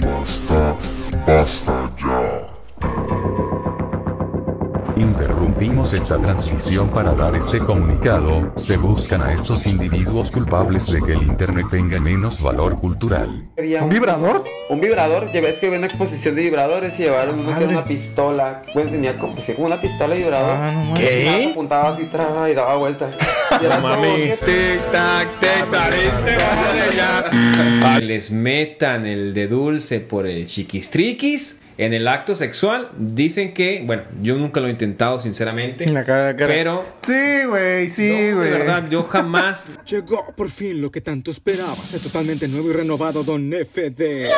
Basta! Basta Job. Interrumpimos esta transmisión para dar este comunicado. Se buscan a estos individuos culpables de que el Internet tenga menos valor cultural. ¿Un vibrador? Un vibrador, es que había una exposición de vibradores y llevaron uno que una pistola. Bueno, tenía como, pues, como una pistola de vibrador. Ah, no mames. Y nada, Apuntaba así tra, y daba vueltas. Como que- Tic tac, tic tac, tic tac, Les metan el de dulce por el chiquistriquis en el acto sexual. Dicen que, bueno, yo nunca lo he intentado, sinceramente. La cara, la cara. Pero, Sí, güey, sí, no, güey. de verdad, yo jamás. Llegó por fin lo que tanto esperabas, el totalmente nuevo y renovado Don FD.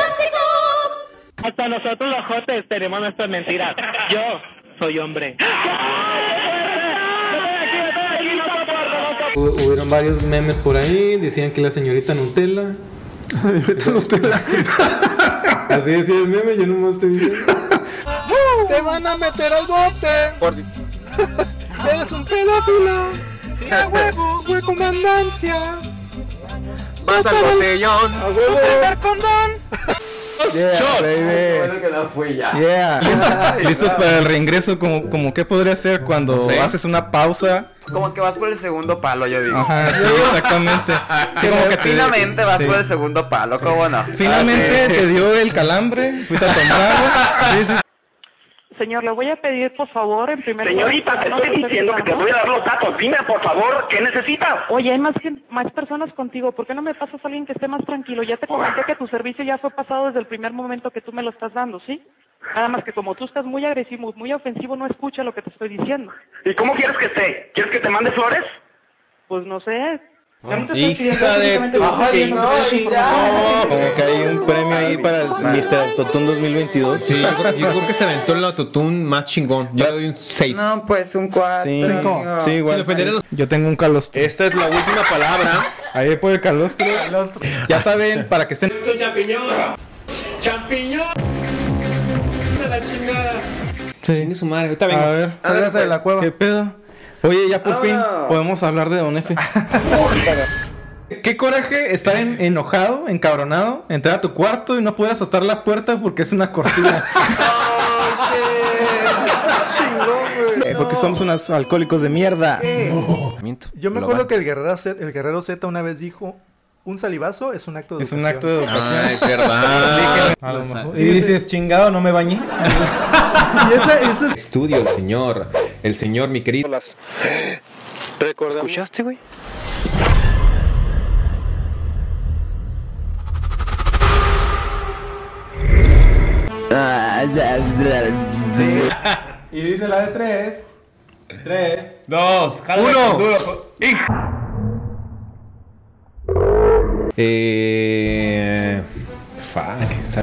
Hasta nosotros los jotes tenemos nuestras mentiras. Yo soy hombre. Hu- Hubieron varios memes por ahí, decían que la señorita Nutella. Así decía el meme, yo no estoy diciendo. ¡Te van a meter al bote! ¡Eres un pedófilo! ¡A huevo, güey, comandancia! Vas al botellón. ¡A huevo! ¡Primer condón! Yeah, baby. Bueno que no fui ya. Yeah. ¿Listos para el reingreso? Como, como qué podría ser cuando haces una pausa? Como que vas por el segundo palo, yo digo. Ajá, sí, exactamente. Que como que te- Finalmente vas sí. por el segundo palo, ¿cómo no? Finalmente Ah, sí. te dio el calambre, fuiste a tomar agua. Sí, sí, Señor, le voy a pedir, por favor, en primer Señorita, te estoy diciendo que te voy a dar los datos. Dime, por favor, ¿qué necesitas? Oye, hay más, más personas contigo. ¿Por qué no me pasas a alguien que esté más tranquilo? Ya te comenté que tu servicio ya fue pasado desde el primer momento que tú me lo estás dando, ¿sí? Nada más que como tú estás muy agresivo, muy ofensivo, no escucha lo que te estoy diciendo. ¿Y cómo quieres que esté? ¿Quieres que te mande flores? Pues no sé. Pidiendo Hija de tu. Como que hay un premio ahí para el Mr. Autotune 2022. Sí, yo, creo- yo creo que se aventó el autotune más chingón. Yo le doy un 6. No, pues un cuatro. Sí, amigo. sí, igual. Sí. Yo tengo un calostro. Esta es la última palabra. Ahí por el calostro. Ya saben, para que estén. champiñón! ¡Champiñón! la chingada! Sí. Su madre, ahorita vengo. A ver, sálgase de la cueva. ¿Qué pedo? Oye, ya por fin Vámonos. podemos hablar de Don F. Qué coraje estar en- enojado, encabronado, entrar a tu cuarto y no poder azotar la puerta porque es una cortina. Eh, Porque somos unos alcohólicos de mierda. Yo me acuerdo que el guerrero, Z, el guerrero Z una vez dijo, un salivazo es un acto de Es un educación". acto de educación. Ah, es verdad. A lo mejor. Y dices, chingado, no me bañé. Y ese, ese es... Estudio señor. El señor, mi querido. ¿Escuchaste, güey? Y dice la de tres. Tres. Dos, Uno. Eh. Fuck. está-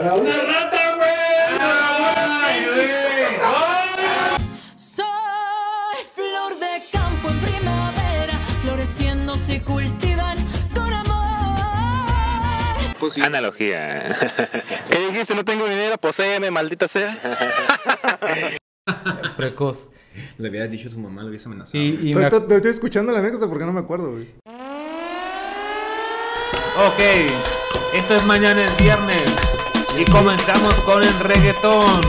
Analogía. ¿Qué dijiste? No tengo dinero, poséeme, maldita sea. Precoz. Le hubieras dicho a tu mamá, lo hubiese amenazado. Y, y Estoy, me ac- estoy- estoy escuchando la anécdota porque no me acuerdo, güey. Ok, esto es mañana es viernes y comenzamos con el reggaetón.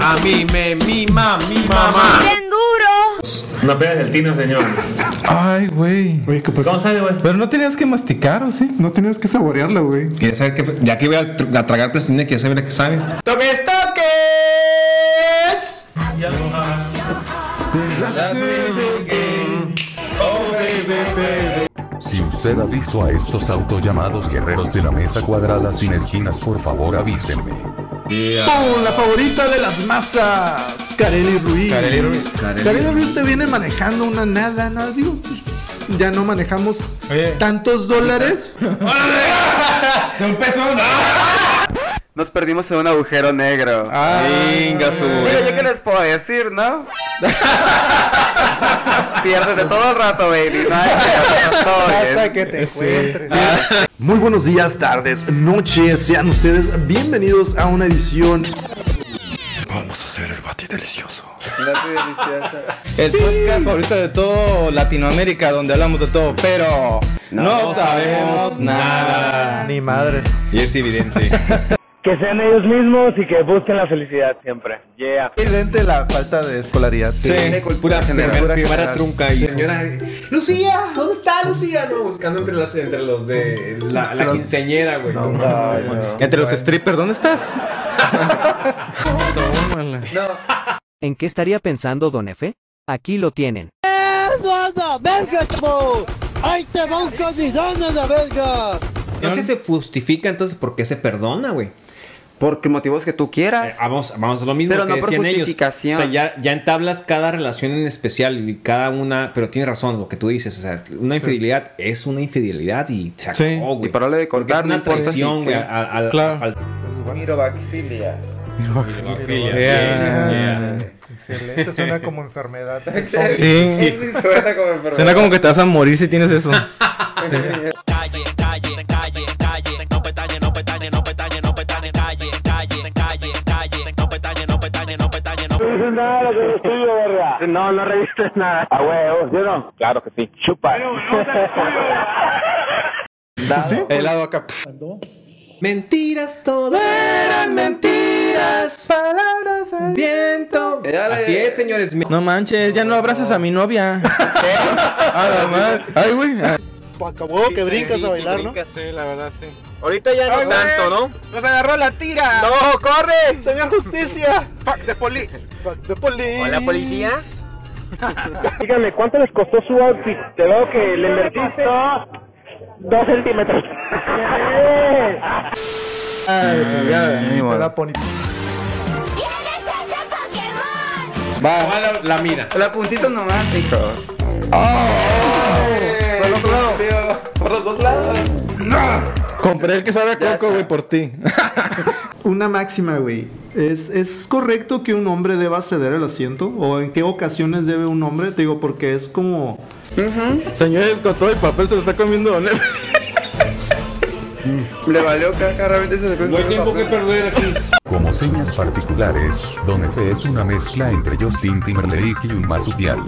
A mí me mima mi mamá. No pegas el tino, señor. Ay, güey. Oye, ¿qué pasó? ¿Cómo sabe, güey? Pero no tenías que masticar, ¿o sí? No tenías que saborearla, güey. Quería saber que, ya que voy a, tr- a tragar plastilina, quiero saber a qué sabe. ¡Toques, toques! Si usted ha visto a estos autollamados guerreros de la mesa cuadrada sin esquinas, por favor avísenme. ¡Pum! La favorita de las masas, Kareli Ruiz. Kareli Ruiz. Kareli Ruiz te viene manejando una nada, nada, digo, pues, ya no manejamos Oye. tantos dólares. Un peso, Nos perdimos en un agujero negro. Ah, Venga, su. Oye, ¿yo qué les puedo decir, no? Piérdete todo el rato, baby. Hasta que te encuentres. Muy buenos días, tardes, noches. Sean ustedes bienvenidos a una edición. Vamos a hacer el bati delicioso. El podcast favorito de todo Latinoamérica, donde hablamos de todo, pero no, sabemos nada. Ni madres. Y es evidente. Que sean ellos mismos y que busquen la felicidad siempre. Yeah. Evidente la falta de escolaridad. Sí, pura, general. primera, Pura primera general. trunca y señora Lucía, ¿dónde está Lucía? No, buscando entre las entre los de la, la quinceañera, güey. Entre los strippers, ¿dónde estás? ¿En qué estaría pensando Don Efe? Aquí lo tienen. ¡Verga, chavo! ¡Ahí te va un de la verga! No sé si se justifica entonces por qué se perdona, güey. Por motivos que tú quieras. vamos, vamos a lo mismo Pero que no por decían ellos. justificación. O sea, ya, ya entablas cada relación en especial y cada una, pero tienes razón lo que tú dices. O sea, una infidelidad es una infidelidad y se Sí. acabó, güey. Y para de Porque es cortar, no una si traición, güey. al- Claro. al- Mirobacfilia. Yeah. Excelente, suena como enfermedad. Sí. Suena como enfermedad. Suena como que te vas a morir si tienes eso. No dices nada de lo que tuyo, verga. No, no revistes nada. A huevos, ¿sí o no? Claro que sí. Chupa. Helado acá. Mentiras, todo eran mentiras. Palabras al viento. Así es, señores. No manches, ya no abraces a mi novia. Ay, güey. Acabó que brincas a bailar, ¿no? Sí, la verdad, sí. Ahorita ya no tanto, ¿no? ¡Nos agarró la tira! ¡No, corre! ¡Señor Justicia! ¡Fuck the police! Fuck the police. Hola, policía. Dígame, ¿cuánto les costó su outfit? Te veo que le invertiste dos centímetros. Ay, chingada. Poni- Va, la, la mira. La puntita nomás, hijo. Por lado. Por los dos lados. Compré el que sabe a coco, güey, por ti. Una máxima, güey. ¿Es, ¿Es correcto que un hombre deba ceder el asiento? ¿O en qué ocasiones debe un hombre? Te digo, porque es como... Señores, con todo el papel se lo está comiendo Don Efe. Le valió caca, realmente se No hay tiempo que perder aquí. Como señas particulares, Don Efe es una mezcla entre Justin Timberlake y un marsupial.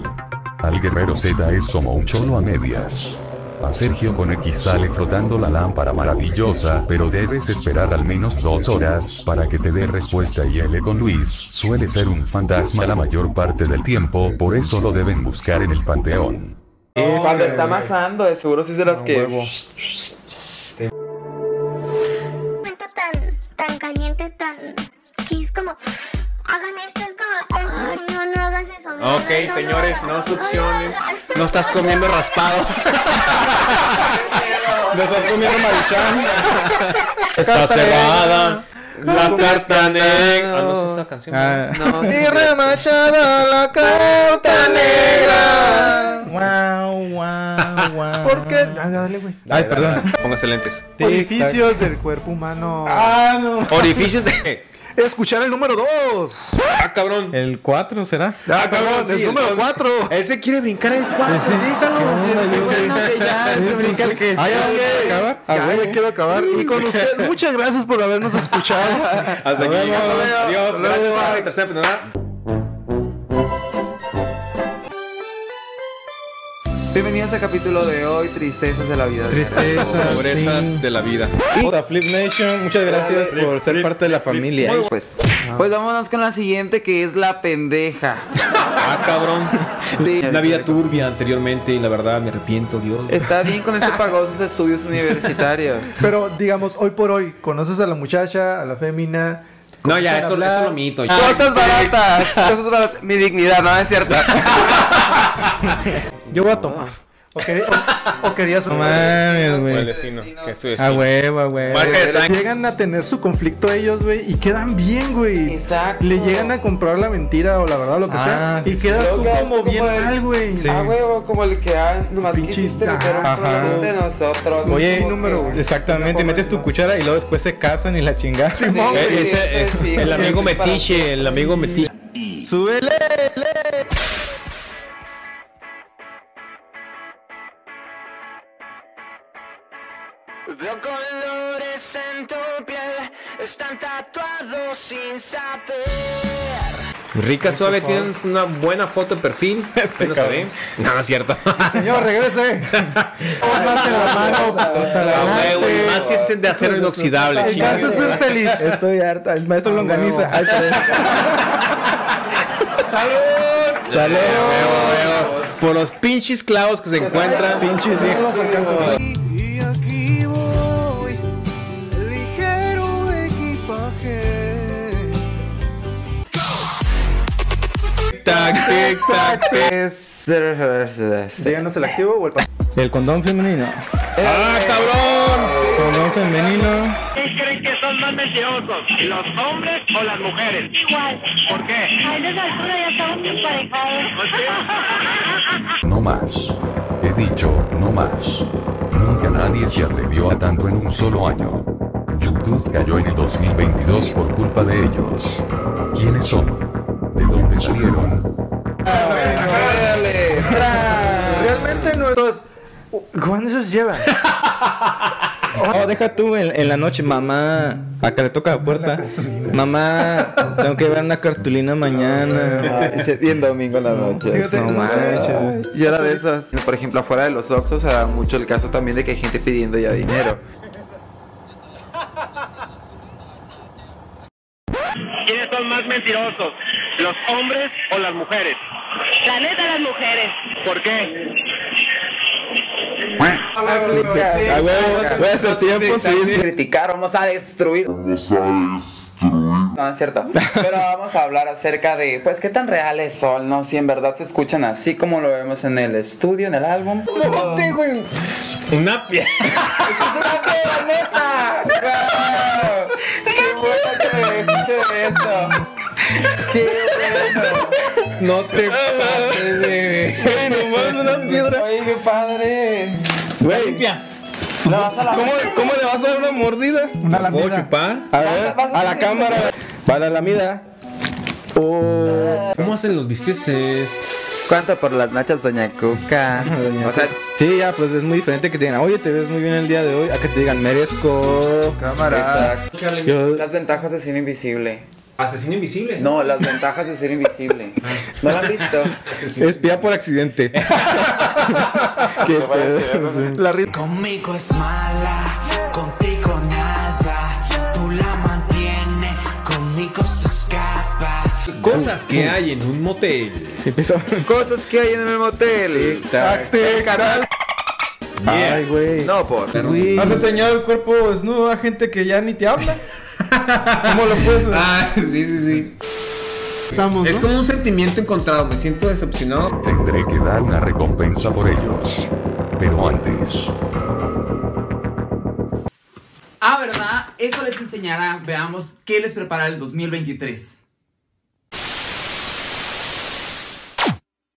Al guerrero Z es como un cholo a medias. A Sergio con X sale flotando la lámpara maravillosa, pero debes esperar al menos dos horas para que te dé respuesta y L con Luis suele ser un fantasma la mayor parte del tiempo, por eso lo deben buscar en el panteón. Cuando está amasando, de seguro sí es de las que. momento tan, tan caliente, tan. que es como. Hagan esto, es Ok, no, no, señores, no, no no, succionen. No estás comiendo raspado. No estás comiendo maruchan. Está cerrada. La carta negra. Ah, no sé esa canción. Ah. No, Y remachada la carta negra. Wow, wow, wow. ¿Por qué? Ah, dale, güey. Ay, perdón. Póngase lentes. Orificios del cuerpo humano. Ah, no. Orificios de. Escuchar el número 2. Ah, cabrón. El 4 será. Ah, cabrón, el sí, número el 4. Ese quiere brincar el cuarto. Sí, sí. ya, Brincar que Ah, ya que- acabar. Ah, ya quiero acabar. Y con usted, muchas gracias por habernos escuchado. Hasta aquí. Vemos. Adiós. Bienvenidos al capítulo de hoy, Tristezas de la vida. Tristeza, Pobrezas sí. de la vida. Hola, Flip Nation, muchas gracias por ser parte de la familia. Pues, pues vámonos con la siguiente que es la pendeja. Ah, cabrón. Sí. Una vida turbia anteriormente y la verdad me arrepiento, Dios. Está bien con este pagó sus estudios universitarios. Pero digamos, hoy por hoy, conoces a la muchacha, a la fémina. No, ya, eso, eso lo mito. ya. Cosas baratas, cosas baratas. Mi dignidad, no es cierto. Yo voy a tomar. O que, o, o que digas No mames, güey. A huevo, a sangre. Llegan a tener su conflicto ellos, güey, y quedan bien, güey. Exacto. Le llegan a comprar la mentira o la verdad, lo que Ah, sea. sí, y sí. quedas tú como como bien el- mal, güey. Sí. Ah, huevo, como el que ah, nomás Pinche- quisiste meter un Ajá. problema de nosotros. Oye, número, que- güey. Exactamente, metes tu cuchara y luego después se casan y la chingada. Sí, Eh, eh, sí, el amigo metiche, el amigo metiche. ¡Súbele! Veo colores en tu piel, están tatuados sin saber. Rica Suave, tienes una buena foto de perfil. Este no se. No, no es cierto. Señor, regrese. más en la mano. güey, adelante. Más si es de acero inoxidable. El caso es ser feliz. Estoy harta. El maestro Longaniza. ¡Salud! ¡Salud! Por los pinches clavos que se encuentran. Pinches viejos. Tic. Díganos el activo o el pasivo. El condón femenino. ¡Ah, cabrón! Condón femenino. ¿Quién creen que son más mentirosos? ¿Los hombres o las mujeres? Igual. ¿Por qué? A esa altura ya estamos emparejados. No más. He dicho, no más. Nunca nadie se atrevió a tanto en un solo año. YouTube cayó en el 2022 por culpa de ellos. ¿Quiénes son? ¿De dónde salieron? ¿Cuántos llevan? Oh, deja tú en, en la noche, mamá. Acá le toca la puerta. Mamá, tengo que llevar una cartulina mañana. Y en domingo en la noche. Fíjate, no no. Yo era de esas. Por ejemplo, afuera de los Oxxos se da mucho el caso también de que hay gente pidiendo ya dinero. ¿Quiénes son más mentirosos? ¿Los hombres o las mujeres? La neta, las mujeres. ¿Por qué? A voy a hacer tiempo, sí. Criticar, vamos a destruir. No, es cierto. Pero vamos a hablar acerca de, pues, qué tan reales son, ¿no? Si en verdad se escuchan así como lo vemos en el estudio, en el álbum. Una pie. ¡Es una neta! ¡Wow! ¡Qué bueno. No te pases una piedra. Oye, qué padre. Güey, Limpia. ¿Le vas a la ¿Cómo, ¿Cómo le vas a dar una mordida? Una ¿Puedo chupar? A ver, a la cámara. Va la lamida. Oh. ¿Cómo hacen los bisteces? ¿Cuánto por las nachas, doña Cuca? O sea, sí, ya, pues es muy diferente que te digan, oye, te ves muy bien el día de hoy, a que te digan, merezco. Cámara. Yo, Las ventajas de ser invisible. Asesino invisible. No, las ventajas de ser invisible. ¿No lo han visto? espía por accidente. Qué pedo. sí. La rit- Conmigo es mala, contigo nada. Tú la mantienes, conmigo se escapa. Cosas que hay en un motel. Empieza. Cosas que hay en el motel. Tacte, Carnal. Ay, güey. No, por. ¿Has enseñado el cuerpo desnudo a gente que ya ni te habla? ¿Cómo lo puedes? Ah, sí, sí, sí. Es ¿no? como un sentimiento encontrado. Me siento decepcionado. Tendré que dar una recompensa por ellos. Pero antes, Ah, ¿verdad? Eso les enseñará. Veamos qué les prepara el 2023.